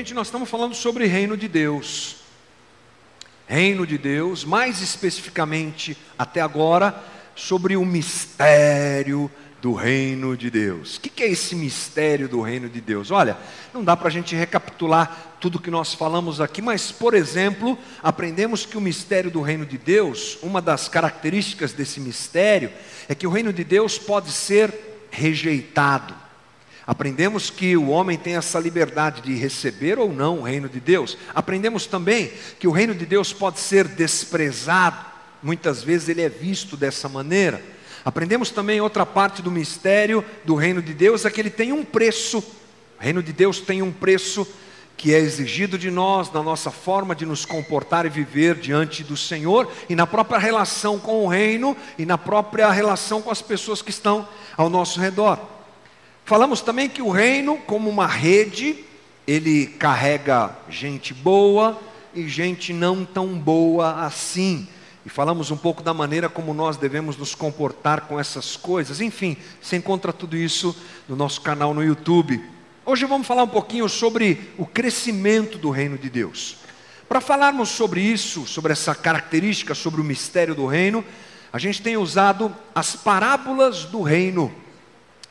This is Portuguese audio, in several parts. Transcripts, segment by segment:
Gente, nós estamos falando sobre reino de Deus. Reino de Deus, mais especificamente até agora, sobre o mistério do reino de Deus. O que é esse mistério do reino de Deus? Olha, não dá para a gente recapitular tudo que nós falamos aqui, mas, por exemplo, aprendemos que o mistério do reino de Deus, uma das características desse mistério, é que o reino de Deus pode ser rejeitado. Aprendemos que o homem tem essa liberdade de receber ou não o reino de Deus. Aprendemos também que o reino de Deus pode ser desprezado. Muitas vezes ele é visto dessa maneira. Aprendemos também outra parte do mistério do reino de Deus é que ele tem um preço. O reino de Deus tem um preço que é exigido de nós, na nossa forma de nos comportar e viver diante do Senhor, e na própria relação com o reino, e na própria relação com as pessoas que estão ao nosso redor. Falamos também que o reino, como uma rede, ele carrega gente boa e gente não tão boa assim. E falamos um pouco da maneira como nós devemos nos comportar com essas coisas. Enfim, você encontra tudo isso no nosso canal no YouTube. Hoje vamos falar um pouquinho sobre o crescimento do reino de Deus. Para falarmos sobre isso, sobre essa característica, sobre o mistério do reino, a gente tem usado as parábolas do reino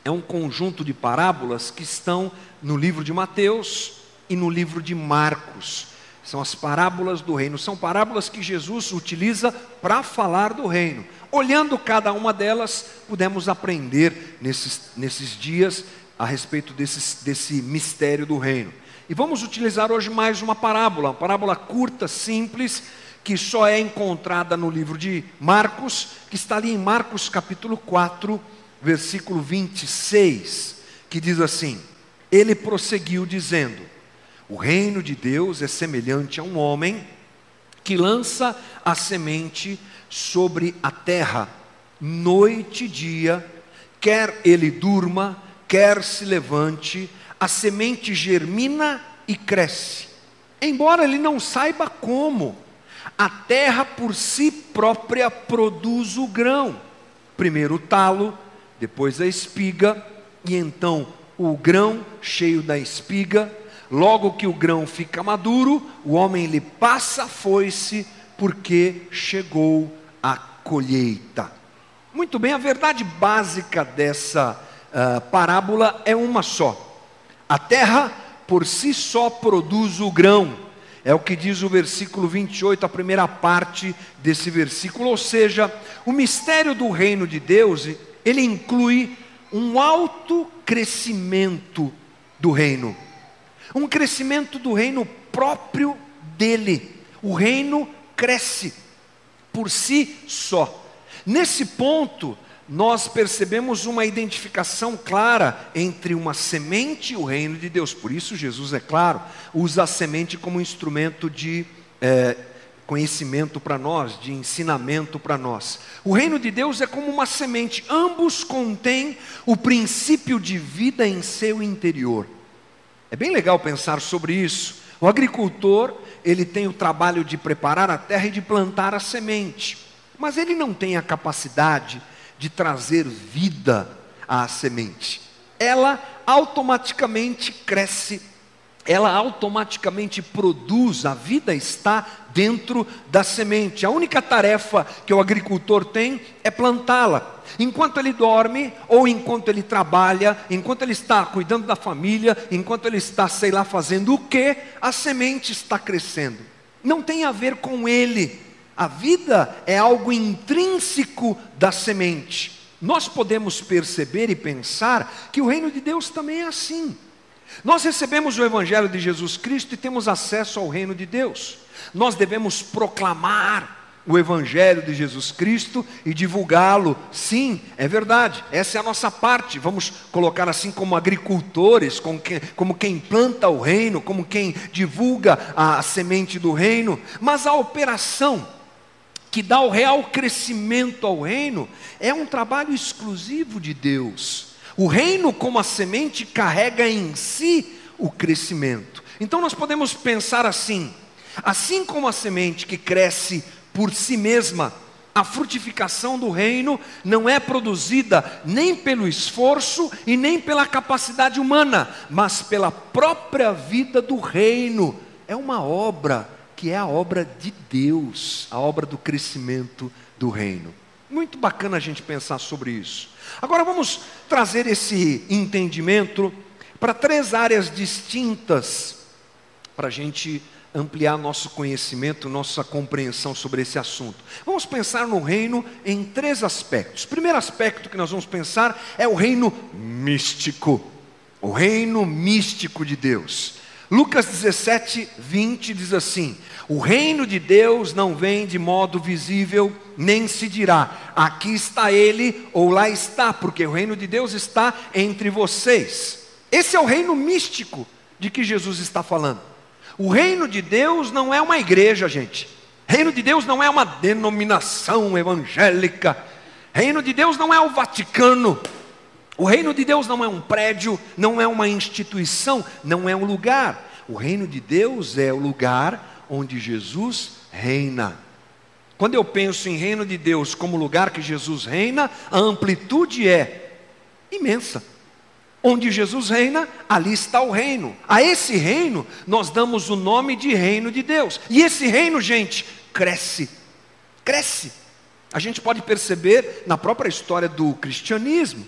é um conjunto de parábolas que estão no livro de Mateus e no livro de Marcos. São as parábolas do reino, são parábolas que Jesus utiliza para falar do reino. Olhando cada uma delas, pudemos aprender nesses, nesses dias a respeito desse, desse mistério do reino. E vamos utilizar hoje mais uma parábola, uma parábola curta, simples, que só é encontrada no livro de Marcos, que está ali em Marcos capítulo 4, versículo 26, que diz assim: Ele prosseguiu dizendo: O reino de Deus é semelhante a um homem que lança a semente sobre a terra, noite e dia, quer ele durma, quer se levante, a semente germina e cresce. Embora ele não saiba como, a terra por si própria produz o grão. Primeiro o talo, depois a espiga, e então o grão cheio da espiga. Logo que o grão fica maduro, o homem lhe passa a foice, porque chegou a colheita. Muito bem, a verdade básica dessa uh, parábola é uma só. A terra por si só produz o grão. É o que diz o versículo 28, a primeira parte desse versículo. Ou seja, o mistério do reino de Deus ele inclui um alto crescimento do reino, um crescimento do reino próprio dele. O reino cresce por si só. Nesse ponto, nós percebemos uma identificação clara entre uma semente e o reino de Deus. Por isso, Jesus, é claro, usa a semente como instrumento de é, conhecimento para nós, de ensinamento para nós. O reino de Deus é como uma semente, ambos contêm o princípio de vida em seu interior. É bem legal pensar sobre isso. O agricultor, ele tem o trabalho de preparar a terra e de plantar a semente, mas ele não tem a capacidade de trazer vida à semente. Ela automaticamente cresce ela automaticamente produz, a vida está dentro da semente. A única tarefa que o agricultor tem é plantá-la. Enquanto ele dorme, ou enquanto ele trabalha, enquanto ele está cuidando da família, enquanto ele está, sei lá, fazendo o que, a semente está crescendo. Não tem a ver com ele. A vida é algo intrínseco da semente. Nós podemos perceber e pensar que o reino de Deus também é assim. Nós recebemos o Evangelho de Jesus Cristo e temos acesso ao reino de Deus. Nós devemos proclamar o Evangelho de Jesus Cristo e divulgá-lo. Sim, é verdade, essa é a nossa parte. Vamos colocar assim como agricultores, como quem, como quem planta o reino, como quem divulga a, a semente do reino. Mas a operação que dá o real crescimento ao reino é um trabalho exclusivo de Deus. O reino, como a semente, carrega em si o crescimento. Então nós podemos pensar assim: assim como a semente que cresce por si mesma, A frutificação do reino não é produzida nem pelo esforço e nem pela capacidade humana, mas pela própria vida do reino. É uma obra que é a obra de Deus, a obra do crescimento do reino. Muito bacana a gente pensar sobre isso. Agora vamos trazer esse entendimento para três áreas distintas para a gente ampliar nosso conhecimento, nossa compreensão sobre esse assunto. Vamos pensar no reino em três aspectos. Primeiro aspecto que nós vamos pensar é o reino místico. O reino místico de Deus. Lucas 17, 20 diz assim: O reino de Deus não vem de modo visível, nem se dirá, aqui está ele ou lá está, porque o reino de Deus está entre vocês. Esse é o reino místico de que Jesus está falando. O reino de Deus não é uma igreja, gente. Reino de Deus não é uma denominação evangélica. Reino de Deus não é o Vaticano. O reino de Deus não é um prédio, não é uma instituição, não é um lugar. O reino de Deus é o lugar onde Jesus reina. Quando eu penso em reino de Deus como lugar que Jesus reina, a amplitude é imensa. Onde Jesus reina, ali está o reino. A esse reino nós damos o nome de reino de Deus. E esse reino, gente, cresce. Cresce. A gente pode perceber na própria história do cristianismo.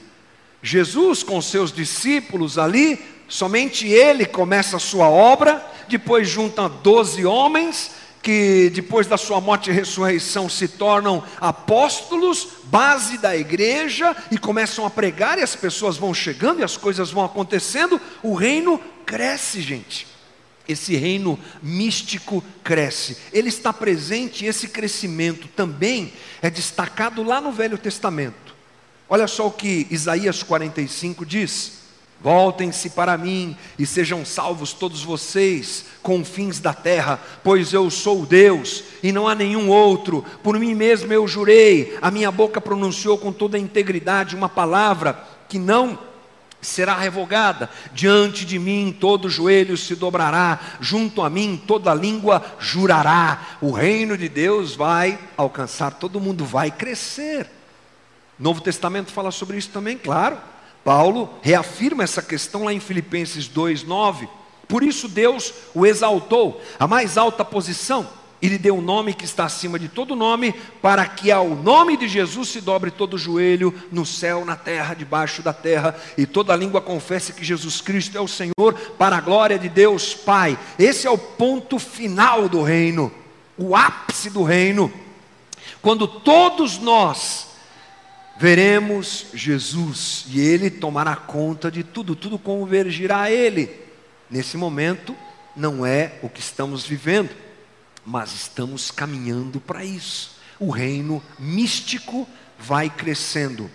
Jesus com seus discípulos ali, somente ele começa a sua obra, depois junta doze homens, que depois da sua morte e ressurreição se tornam apóstolos, base da igreja, e começam a pregar, e as pessoas vão chegando e as coisas vão acontecendo, o reino cresce, gente. Esse reino místico cresce, ele está presente, esse crescimento também é destacado lá no Velho Testamento. Olha só o que Isaías 45 diz. Voltem-se para mim e sejam salvos todos vocês, confins da terra, pois eu sou Deus e não há nenhum outro. Por mim mesmo eu jurei, a minha boca pronunciou com toda a integridade uma palavra que não será revogada. Diante de mim todo joelho se dobrará, junto a mim toda língua jurará. O reino de Deus vai alcançar, todo mundo vai crescer. Novo Testamento fala sobre isso também, claro. Paulo reafirma essa questão lá em Filipenses 2:9. Por isso Deus o exaltou à mais alta posição e lhe deu um nome que está acima de todo nome, para que ao nome de Jesus se dobre todo o joelho no céu, na terra, debaixo da terra, e toda língua confesse que Jesus Cristo é o Senhor, para a glória de Deus Pai. Esse é o ponto final do reino, o ápice do reino. Quando todos nós veremos Jesus e ele tomará conta de tudo, tudo convergirá a ele. Nesse momento, não é o que estamos vivendo, mas estamos caminhando para isso. O reino místico vai crescendo.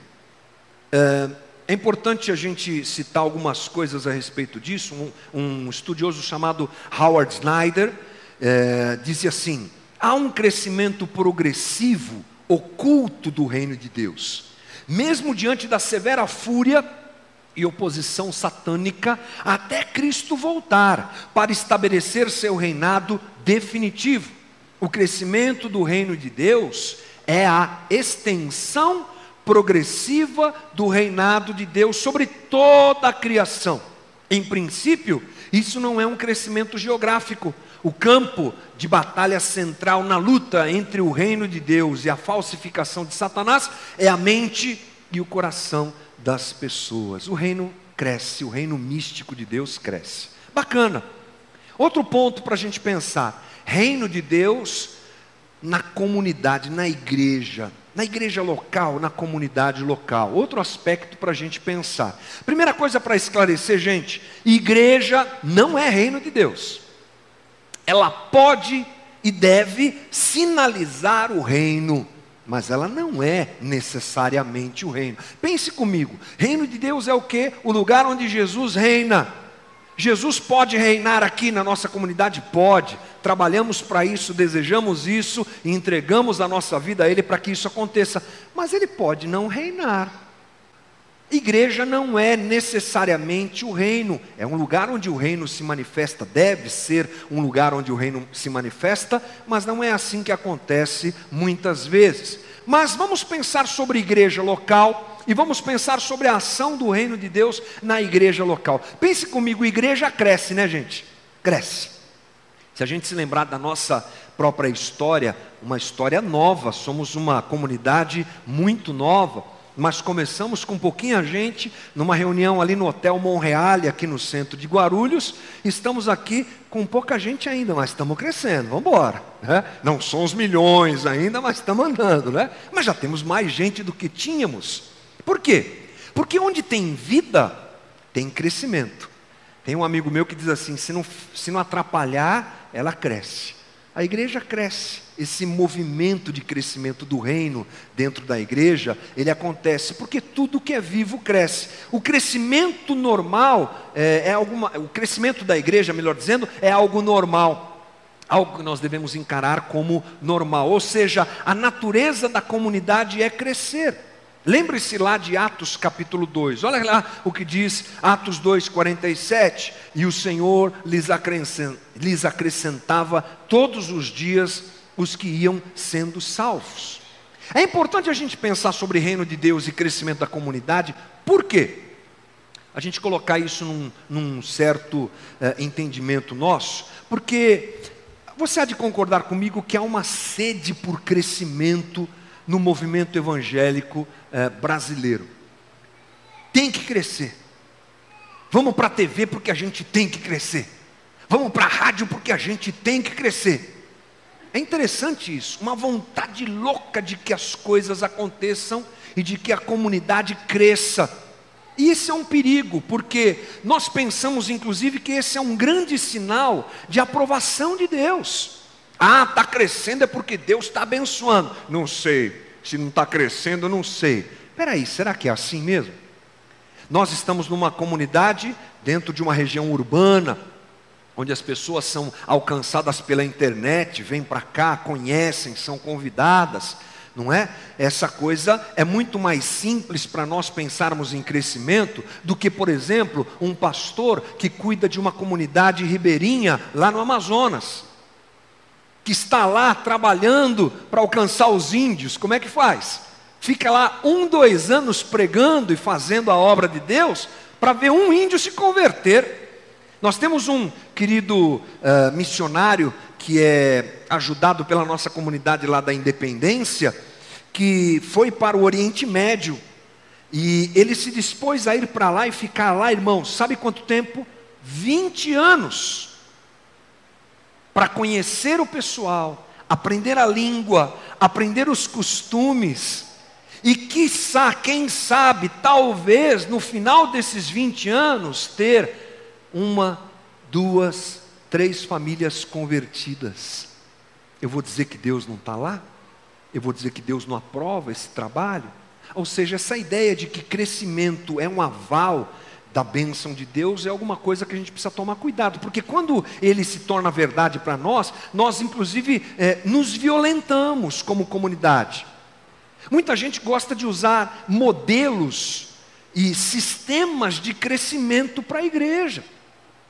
É, é, importante a gente citar algumas coisas a respeito disso. Um, um estudioso chamado Howard Snyder é, dizia assim: há um crescimento progressivo oculto do reino de Deus mesmo diante da severa fúria e oposição satânica, até Cristo voltar para estabelecer seu reinado definitivo. O crescimento do reino de Deus é a extensão progressiva do reinado de Deus sobre toda a criação. Em princípio, isso não é um crescimento geográfico, o campo de batalha central na luta entre o reino de Deus e a falsificação de Satanás é a mente e o coração das pessoas. O reino cresce, o reino místico de Deus cresce. Bacana. Outro ponto para a gente pensar: reino de Deus na comunidade, na igreja, na igreja local, na comunidade local. Outro aspecto para a gente pensar. Primeira coisa para esclarecer, gente: igreja não é reino de Deus ela pode e deve sinalizar o reino, mas ela não é necessariamente o reino. Pense comigo: reino de Deus é o que? O lugar onde Jesus reina. Jesus pode reinar aqui na nossa comunidade? Pode. Trabalhamos para isso, desejamos isso e entregamos a nossa vida a Ele para que isso aconteça. Mas Ele pode não reinar. Igreja não é necessariamente o reino, é um lugar onde o reino se manifesta, deve ser um lugar onde o reino se manifesta, mas não é assim que acontece muitas vezes. Mas vamos pensar sobre igreja local e vamos pensar sobre a ação do reino de Deus na igreja local. Pense comigo, igreja cresce, né, gente? Cresce. Se a gente se lembrar da nossa própria história, uma história nova, somos uma comunidade muito nova, mas começamos com pouquinha gente, numa reunião ali no Hotel Monreal, aqui no centro de Guarulhos. Estamos aqui com pouca gente ainda, mas estamos crescendo, vamos embora. Né? Não somos milhões ainda, mas estamos andando, né? Mas já temos mais gente do que tínhamos. Por quê? Porque onde tem vida, tem crescimento. Tem um amigo meu que diz assim: se não, se não atrapalhar, ela cresce. A igreja cresce esse movimento de crescimento do reino dentro da igreja, ele acontece porque tudo que é vivo cresce. O crescimento normal é, é alguma, o crescimento da igreja, melhor dizendo, é algo normal. Algo que nós devemos encarar como normal, ou seja, a natureza da comunidade é crescer. Lembre-se lá de Atos capítulo 2, olha lá o que diz Atos 2, 47. E o Senhor lhes acrescentava todos os dias os que iam sendo salvos. É importante a gente pensar sobre reino de Deus e crescimento da comunidade, por quê? A gente colocar isso num, num certo eh, entendimento nosso, porque você há de concordar comigo que há uma sede por crescimento no movimento evangélico eh, brasileiro. Tem que crescer. Vamos para a TV porque a gente tem que crescer. Vamos para a rádio porque a gente tem que crescer. É interessante isso, uma vontade louca de que as coisas aconteçam e de que a comunidade cresça. Isso é um perigo, porque nós pensamos inclusive que esse é um grande sinal de aprovação de Deus. Ah, está crescendo é porque Deus está abençoando. Não sei, se não está crescendo, não sei. Espera aí, será que é assim mesmo? Nós estamos numa comunidade dentro de uma região urbana, onde as pessoas são alcançadas pela internet, vêm para cá, conhecem, são convidadas, não é? Essa coisa é muito mais simples para nós pensarmos em crescimento do que, por exemplo, um pastor que cuida de uma comunidade ribeirinha lá no Amazonas, que está lá trabalhando para alcançar os índios. Como é que faz? Fica lá um, dois anos pregando e fazendo a obra de Deus para ver um índio se converter. Nós temos um querido uh, missionário que é ajudado pela nossa comunidade lá da Independência, que foi para o Oriente Médio e ele se dispôs a ir para lá e ficar lá, irmãos, sabe quanto tempo? 20 anos para conhecer o pessoal, aprender a língua, aprender os costumes. E quiçá, quem sabe, talvez no final desses 20 anos ter uma, duas, três famílias convertidas. Eu vou dizer que Deus não está lá? Eu vou dizer que Deus não aprova esse trabalho? Ou seja, essa ideia de que crescimento é um aval da bênção de Deus é alguma coisa que a gente precisa tomar cuidado, porque quando ele se torna verdade para nós, nós inclusive é, nos violentamos como comunidade. Muita gente gosta de usar modelos e sistemas de crescimento para a igreja.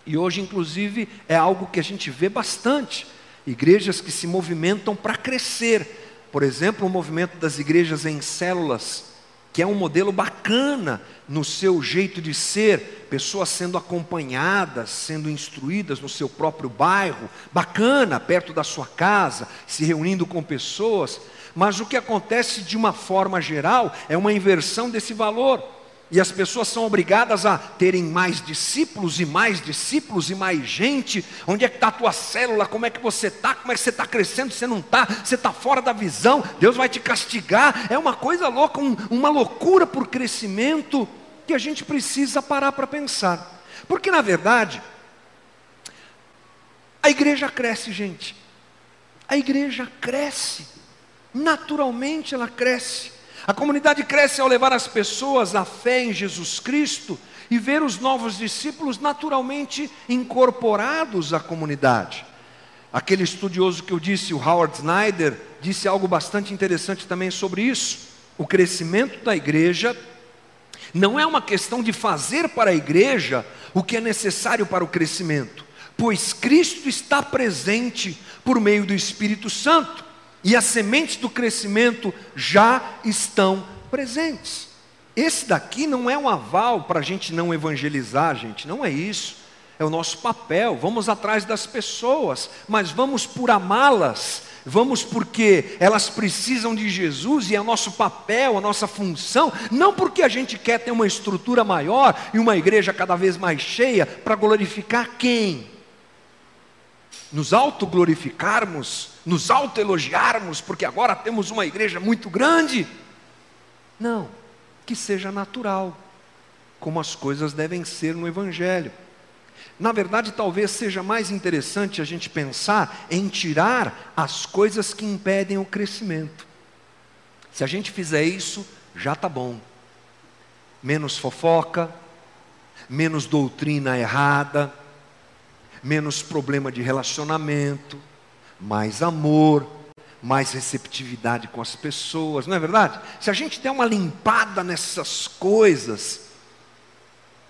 E hoje, inclusive, é algo que a gente vê bastante. Igrejas que se movimentam para crescer. Por exemplo, o movimento das igrejas em células, que é um modelo bacana no seu jeito de ser, pessoas sendo acompanhadas, sendo instruídas no seu próprio bairro, bacana, perto da sua casa, se reunindo com pessoas. Mas o que acontece de uma forma geral é uma inversão desse valor. E as pessoas são obrigadas a terem mais discípulos e mais discípulos e mais gente. Onde é que está a tua célula? Como é que você está? Como é que você está crescendo? Você não está? Você está fora da visão? Deus vai te castigar. É uma coisa louca, um, uma loucura por crescimento que a gente precisa parar para pensar. Porque na verdade, a igreja cresce, gente. A igreja cresce. Naturalmente ela cresce. A comunidade cresce ao levar as pessoas à fé em Jesus Cristo e ver os novos discípulos naturalmente incorporados à comunidade. Aquele estudioso que eu disse, o Howard Snyder, disse algo bastante interessante também sobre isso. O crescimento da igreja não é uma questão de fazer para a igreja o que é necessário para o crescimento, pois Cristo está presente por meio do Espírito Santo. E as sementes do crescimento já estão presentes. Esse daqui não é um aval para a gente não evangelizar, gente, não é isso. É o nosso papel. Vamos atrás das pessoas, mas vamos por amá-las Vamos porque elas precisam de Jesus e é nosso papel, a nossa função, não porque a gente quer ter uma estrutura maior e uma igreja cada vez mais cheia para glorificar quem? Nos autoglorificarmos, nos autoelogiarmos, porque agora temos uma igreja muito grande. Não, que seja natural, como as coisas devem ser no Evangelho. Na verdade, talvez seja mais interessante a gente pensar em tirar as coisas que impedem o crescimento. Se a gente fizer isso, já está bom. Menos fofoca, menos doutrina errada, menos problema de relacionamento, mais amor, mais receptividade com as pessoas, não é verdade? Se a gente der uma limpada nessas coisas,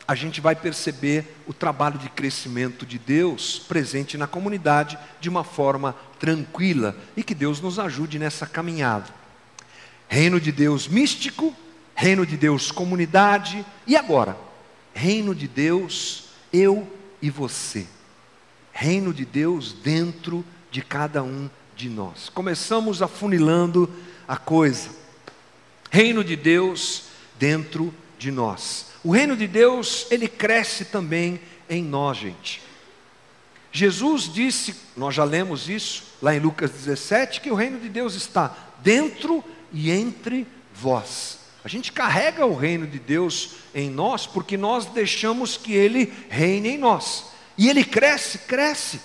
a gente vai perceber o trabalho de crescimento de Deus presente na comunidade de uma forma tranquila e que Deus nos ajude nessa caminhada. Reino de Deus místico, reino de Deus comunidade e agora, reino de Deus eu e você. Reino de Deus dentro de cada um de nós. Começamos afunilando a coisa. Reino de Deus dentro de nós. O reino de Deus, ele cresce também em nós, gente. Jesus disse, nós já lemos isso lá em Lucas 17, que o reino de Deus está dentro e entre vós. A gente carrega o reino de Deus em nós porque nós deixamos que ele reine em nós. E ele cresce, cresce.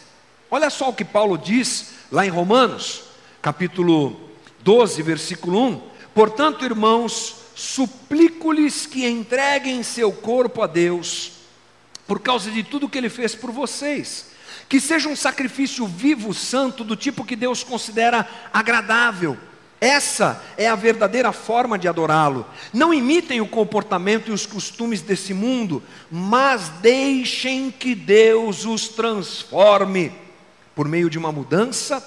Olha só o que Paulo diz lá em Romanos, capítulo 12, versículo 1. Portanto, irmãos, suplico-lhes que entreguem seu corpo a Deus, por causa de tudo que ele fez por vocês. Que seja um sacrifício vivo, santo, do tipo que Deus considera agradável. Essa é a verdadeira forma de adorá-lo. Não imitem o comportamento e os costumes desse mundo, mas deixem que Deus os transforme por meio de uma mudança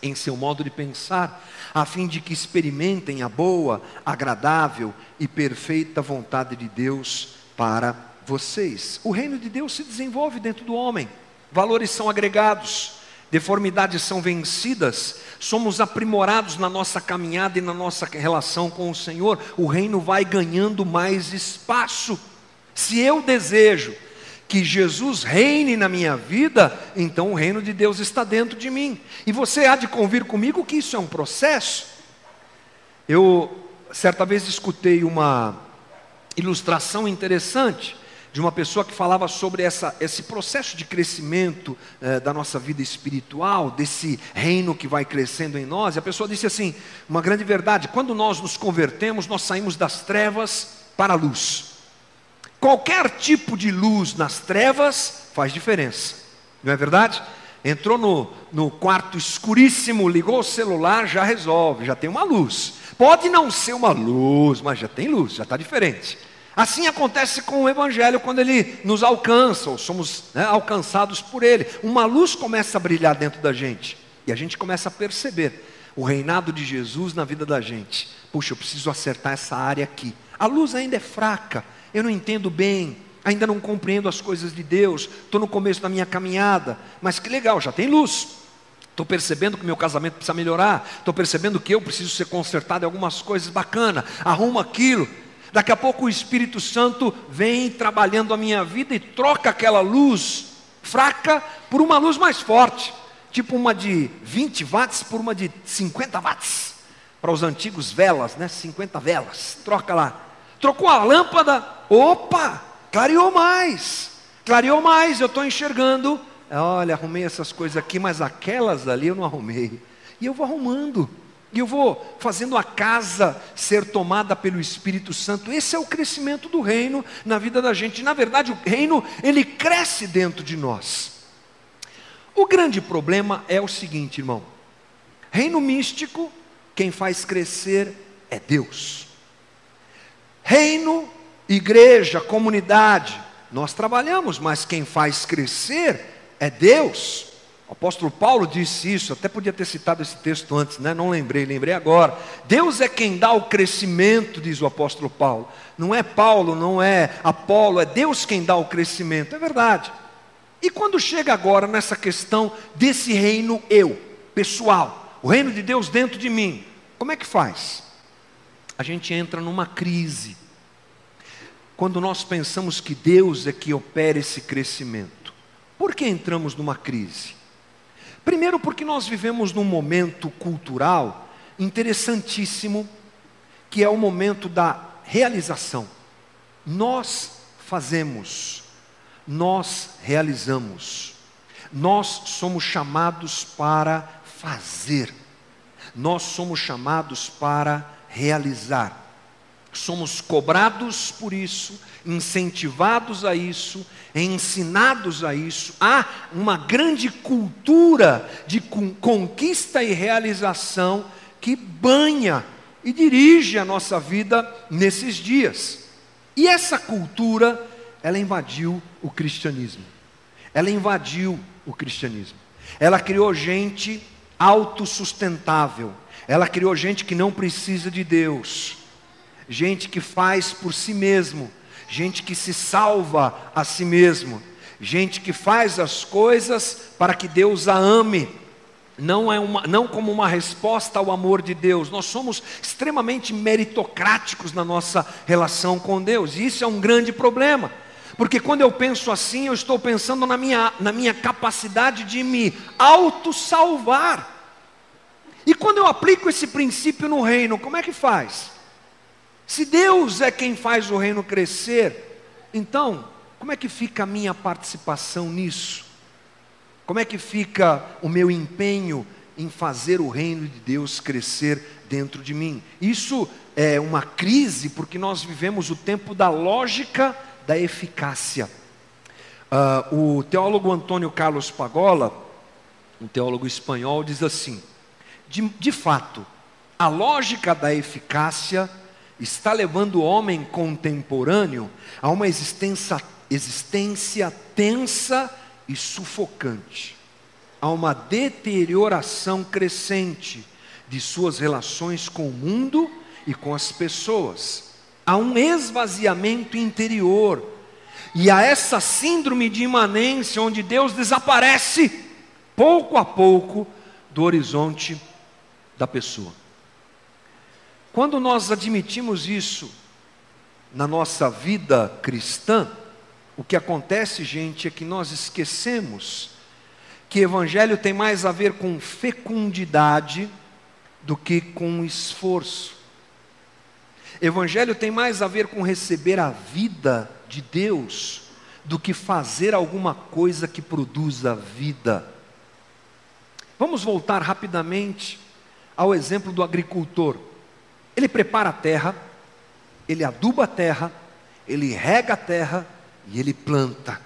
em seu modo de pensar a fim de que experimentem a boa, agradável e perfeita vontade de Deus para vocês. O reino de Deus se desenvolve dentro do homem, valores são agregados, deformidades são vencidas, somos aprimorados na nossa caminhada e na nossa relação com o Senhor, o reino vai ganhando mais espaço. Se eu desejo que Jesus reine na minha vida, então o reino de Deus está dentro de mim. E você há de convir comigo que isso é um processo. Eu certa vez escutei uma ilustração interessante de uma pessoa que falava sobre essa, esse processo de crescimento eh, da nossa vida espiritual, desse reino que vai crescendo em nós. E a pessoa disse assim: uma grande verdade, quando nós nos convertemos, nós saímos das trevas para a luz. Qualquer tipo de luz nas trevas faz diferença, não é verdade? Entrou no, no quarto escuríssimo, ligou o celular, já resolve, já tem uma luz. Pode não ser uma luz, mas já tem luz, já está diferente. Assim acontece com o Evangelho quando ele nos alcança, ou somos né, alcançados por ele. Uma luz começa a brilhar dentro da gente, e a gente começa a perceber o reinado de Jesus na vida da gente. Puxa, eu preciso acertar essa área aqui. A luz ainda é fraca, eu não entendo bem, ainda não compreendo as coisas de Deus, estou no começo da minha caminhada, mas que legal, já tem luz. Estou percebendo que meu casamento precisa melhorar, estou percebendo que eu preciso ser consertado em algumas coisas bacana, arrumo aquilo. Daqui a pouco o Espírito Santo vem trabalhando a minha vida e troca aquela luz fraca por uma luz mais forte, tipo uma de 20 watts por uma de 50 watts. Para os antigos velas, né? 50 velas. Troca lá. Trocou a lâmpada, opa, clareou mais. Clareou mais, eu estou enxergando. Olha, arrumei essas coisas aqui, mas aquelas ali eu não arrumei. E eu vou arrumando. E eu vou fazendo a casa ser tomada pelo Espírito Santo. Esse é o crescimento do reino na vida da gente. Na verdade, o reino, ele cresce dentro de nós. O grande problema é o seguinte, irmão. Reino místico, quem faz crescer é Deus. Reino, igreja, comunidade, nós trabalhamos, mas quem faz crescer é Deus. O apóstolo Paulo disse isso, até podia ter citado esse texto antes, né? não lembrei, lembrei agora. Deus é quem dá o crescimento, diz o apóstolo Paulo. Não é Paulo, não é Apolo, é Deus quem dá o crescimento, é verdade. E quando chega agora nessa questão desse reino eu, pessoal, o reino de Deus dentro de mim, como é que faz? A gente entra numa crise. Quando nós pensamos que Deus é que opera esse crescimento. Por que entramos numa crise? Primeiro, porque nós vivemos num momento cultural interessantíssimo, que é o momento da realização. Nós fazemos, nós realizamos, nós somos chamados para fazer, nós somos chamados para realizar. Somos cobrados por isso, incentivados a isso, ensinados a isso. Há uma grande cultura de conquista e realização que banha e dirige a nossa vida nesses dias. E essa cultura, ela invadiu o cristianismo. Ela invadiu o cristianismo. Ela criou gente autossustentável. Ela criou gente que não precisa de Deus. Gente que faz por si mesmo gente que se salva a si mesmo, gente que faz as coisas para que Deus a ame, não, é uma, não como uma resposta ao amor de Deus. Nós somos extremamente meritocráticos na nossa relação com Deus, e isso é um grande problema. Porque quando eu penso assim, eu estou pensando na minha, na minha capacidade de me auto-salvar. E quando eu aplico esse princípio no reino, como é que faz? Se Deus é quem faz o reino crescer, então, como é que fica a minha participação nisso? Como é que fica o meu empenho em fazer o reino de Deus crescer dentro de mim? Isso é uma crise porque nós vivemos o tempo da lógica da eficácia. Uh, o teólogo Antônio Carlos Pagola, um teólogo espanhol, diz assim: de, de fato, a lógica da eficácia está levando o homem contemporâneo a uma existência, existência tensa e sufocante, a uma deterioração crescente de suas relações com o mundo e com as pessoas, a um esvaziamento interior e a essa síndrome de imanência onde Deus desaparece pouco a pouco do horizonte da pessoa. Quando nós admitimos isso na nossa vida cristã, o que acontece, gente, é que nós esquecemos que evangelho tem mais a ver com fecundidade do que com esforço. Evangelho tem mais a ver com receber a vida de Deus do que fazer alguma coisa que produza vida. Vamos voltar rapidamente ao exemplo do agricultor. Ele prepara a terra, ele aduba a terra, ele rega a terra e ele planta.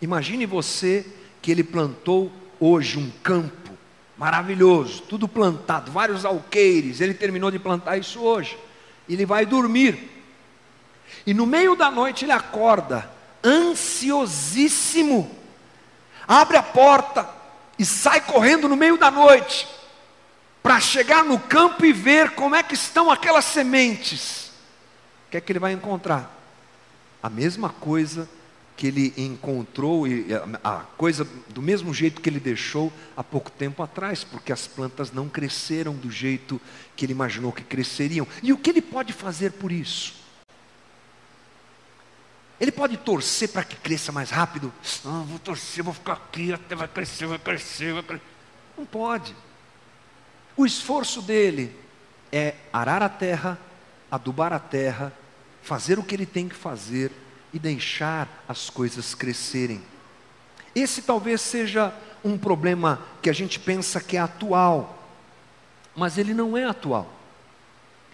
Imagine você que ele plantou hoje um campo maravilhoso, tudo plantado, vários alqueires. Ele terminou de plantar isso hoje. Ele vai dormir. E no meio da noite ele acorda, ansiosíssimo. Abre a porta e sai correndo no meio da noite para chegar no campo e ver como é que estão aquelas sementes. O que é que ele vai encontrar? A mesma coisa que ele encontrou, a coisa do mesmo jeito que ele deixou há pouco tempo atrás, porque as plantas não cresceram do jeito que ele imaginou que cresceriam. E o que ele pode fazer por isso? Ele pode torcer para que cresça mais rápido? Não, vou torcer, vou ficar aqui, até vai crescer, vai crescer, vai crescer. Não pode. O esforço dele é arar a terra, adubar a terra, fazer o que ele tem que fazer e deixar as coisas crescerem. Esse talvez seja um problema que a gente pensa que é atual, mas ele não é atual.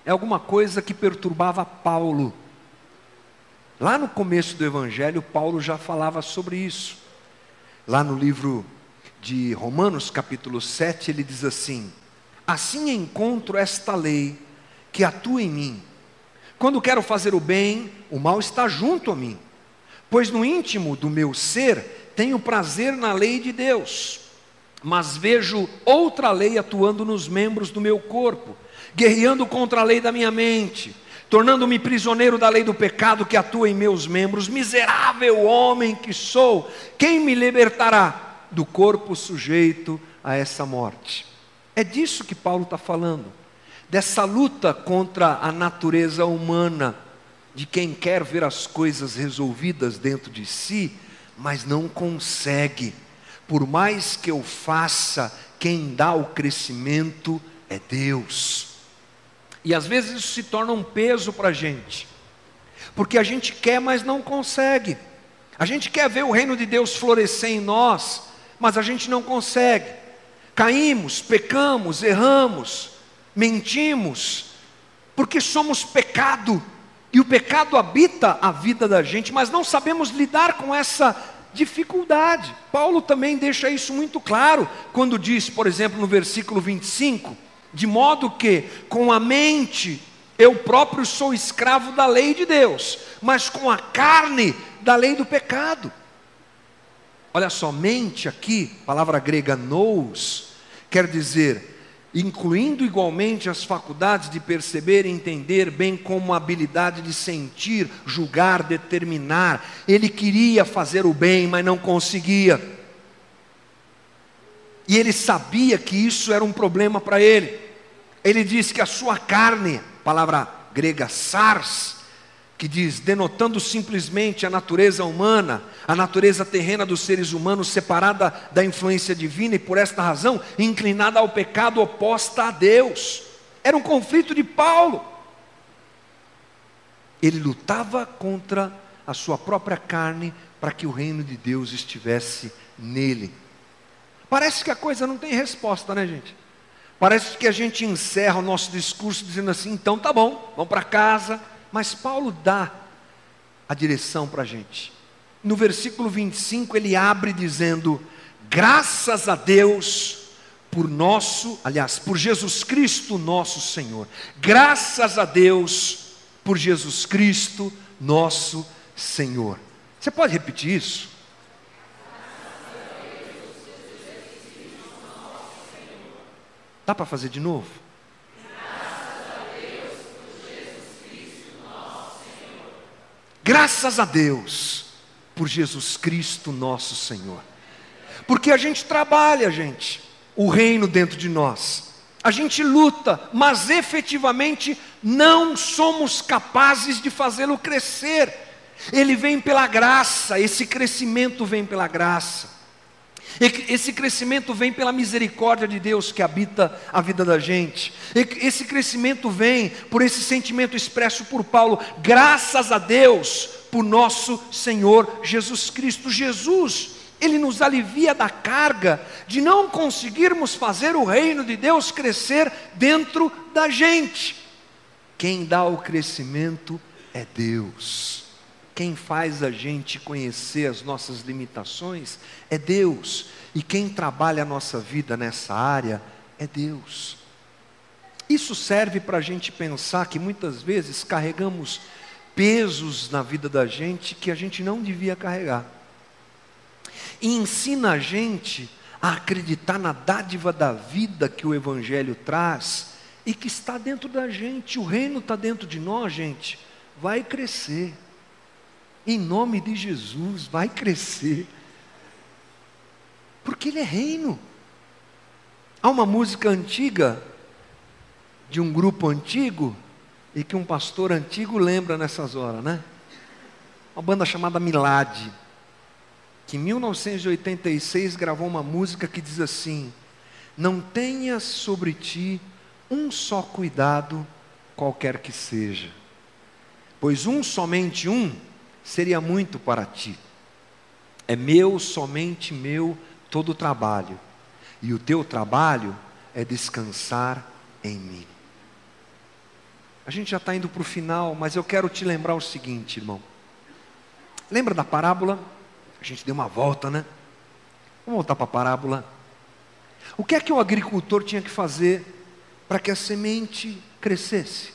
É alguma coisa que perturbava Paulo. Lá no começo do Evangelho, Paulo já falava sobre isso. Lá no livro de Romanos, capítulo 7, ele diz assim: Assim encontro esta lei que atua em mim. Quando quero fazer o bem, o mal está junto a mim. Pois no íntimo do meu ser tenho prazer na lei de Deus, mas vejo outra lei atuando nos membros do meu corpo, guerreando contra a lei da minha mente, tornando-me prisioneiro da lei do pecado que atua em meus membros. Miserável homem que sou, quem me libertará do corpo sujeito a essa morte? É disso que Paulo está falando, dessa luta contra a natureza humana, de quem quer ver as coisas resolvidas dentro de si, mas não consegue. Por mais que eu faça, quem dá o crescimento é Deus. E às vezes isso se torna um peso para a gente, porque a gente quer, mas não consegue. A gente quer ver o reino de Deus florescer em nós, mas a gente não consegue. Caímos, pecamos, erramos, mentimos, porque somos pecado, e o pecado habita a vida da gente, mas não sabemos lidar com essa dificuldade. Paulo também deixa isso muito claro quando diz, por exemplo, no versículo 25: de modo que com a mente eu próprio sou escravo da lei de Deus, mas com a carne da lei do pecado. Olha só, mente aqui, palavra grega nous, quer dizer incluindo igualmente as faculdades de perceber e entender, bem como a habilidade de sentir, julgar, determinar. Ele queria fazer o bem, mas não conseguia. E ele sabia que isso era um problema para ele. Ele diz que a sua carne, palavra grega sars, que diz, denotando simplesmente a natureza humana, a natureza terrena dos seres humanos separada da influência divina e por esta razão inclinada ao pecado oposta a Deus. Era um conflito de Paulo. Ele lutava contra a sua própria carne para que o reino de Deus estivesse nele. Parece que a coisa não tem resposta, né, gente? Parece que a gente encerra o nosso discurso dizendo assim: então tá bom, vamos para casa, mas Paulo dá a direção para a gente. No versículo 25, ele abre dizendo: Graças a Deus por nosso, aliás, por Jesus Cristo, nosso Senhor. Graças a Deus por Jesus Cristo, nosso Senhor. Você pode repetir isso? Dá para fazer de novo? Graças a Deus por Jesus Cristo nosso Senhor. Porque a gente trabalha, gente, o reino dentro de nós. A gente luta, mas efetivamente não somos capazes de fazê-lo crescer. Ele vem pela graça, esse crescimento vem pela graça. Esse crescimento vem pela misericórdia de Deus que habita a vida da gente. Esse crescimento vem por esse sentimento expresso por Paulo, graças a Deus por nosso Senhor Jesus Cristo. Jesus, ele nos alivia da carga de não conseguirmos fazer o reino de Deus crescer dentro da gente. Quem dá o crescimento é Deus. Quem faz a gente conhecer as nossas limitações é Deus. E quem trabalha a nossa vida nessa área é Deus. Isso serve para a gente pensar que muitas vezes carregamos pesos na vida da gente que a gente não devia carregar. E ensina a gente a acreditar na dádiva da vida que o Evangelho traz e que está dentro da gente. O reino está dentro de nós, gente. Vai crescer em nome de Jesus, vai crescer. Porque ele é reino. Há uma música antiga, de um grupo antigo, e que um pastor antigo lembra nessas horas, né? Uma banda chamada Milad, que em 1986 gravou uma música que diz assim: Não tenhas sobre ti um só cuidado, qualquer que seja, pois um somente um seria muito para ti. É meu, somente meu, todo o trabalho. E o teu trabalho é descansar em mim. A gente já está indo para o final, mas eu quero te lembrar o seguinte, irmão. Lembra da parábola? A gente deu uma volta, né? Vamos voltar para a parábola. O que é que o agricultor tinha que fazer para que a semente crescesse?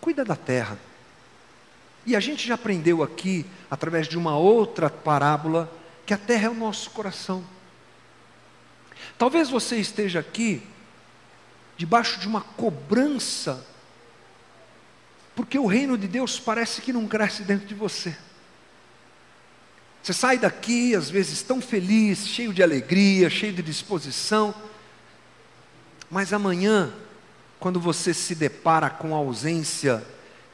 Cuida da terra. E a gente já aprendeu aqui, através de uma outra parábola, que a terra é o nosso coração. Talvez você esteja aqui debaixo de uma cobrança, porque o reino de Deus parece que não cresce dentro de você. Você sai daqui, às vezes, tão feliz, cheio de alegria, cheio de disposição, mas amanhã, quando você se depara com a ausência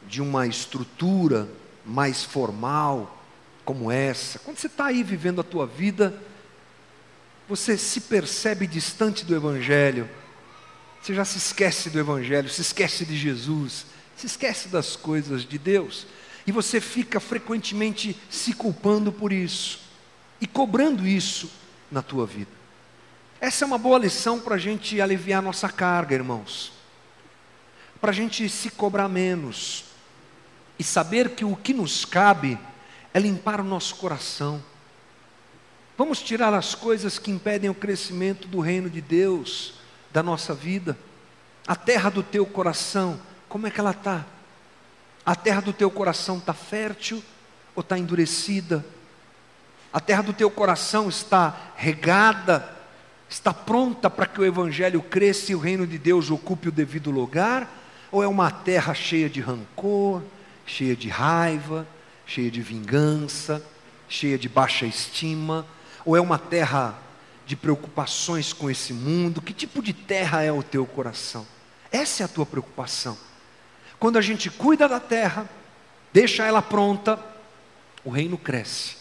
de uma estrutura mais formal, como essa, quando você está aí vivendo a tua vida, você se percebe distante do Evangelho, você já se esquece do Evangelho, se esquece de Jesus, se esquece das coisas de Deus, e você fica frequentemente se culpando por isso e cobrando isso na tua vida. Essa é uma boa lição para a gente aliviar nossa carga, irmãos, para a gente se cobrar menos e saber que o que nos cabe é limpar o nosso coração Vamos tirar as coisas que impedem o crescimento do reino de Deus da nossa vida. A terra do teu coração, como é que ela está? A terra do teu coração está fértil ou está endurecida? A terra do teu coração está regada, está pronta para que o Evangelho cresça e o reino de Deus ocupe o devido lugar? Ou é uma terra cheia de rancor, cheia de raiva, cheia de vingança, cheia de baixa estima? Ou é uma terra de preocupações com esse mundo? Que tipo de terra é o teu coração? Essa é a tua preocupação. Quando a gente cuida da terra, deixa ela pronta, o reino cresce.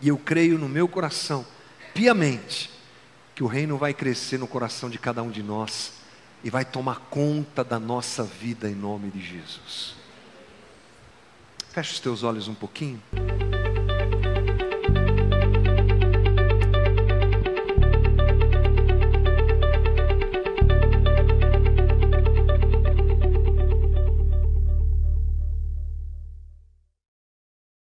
E eu creio no meu coração, piamente, que o reino vai crescer no coração de cada um de nós e vai tomar conta da nossa vida em nome de Jesus. Feche os teus olhos um pouquinho.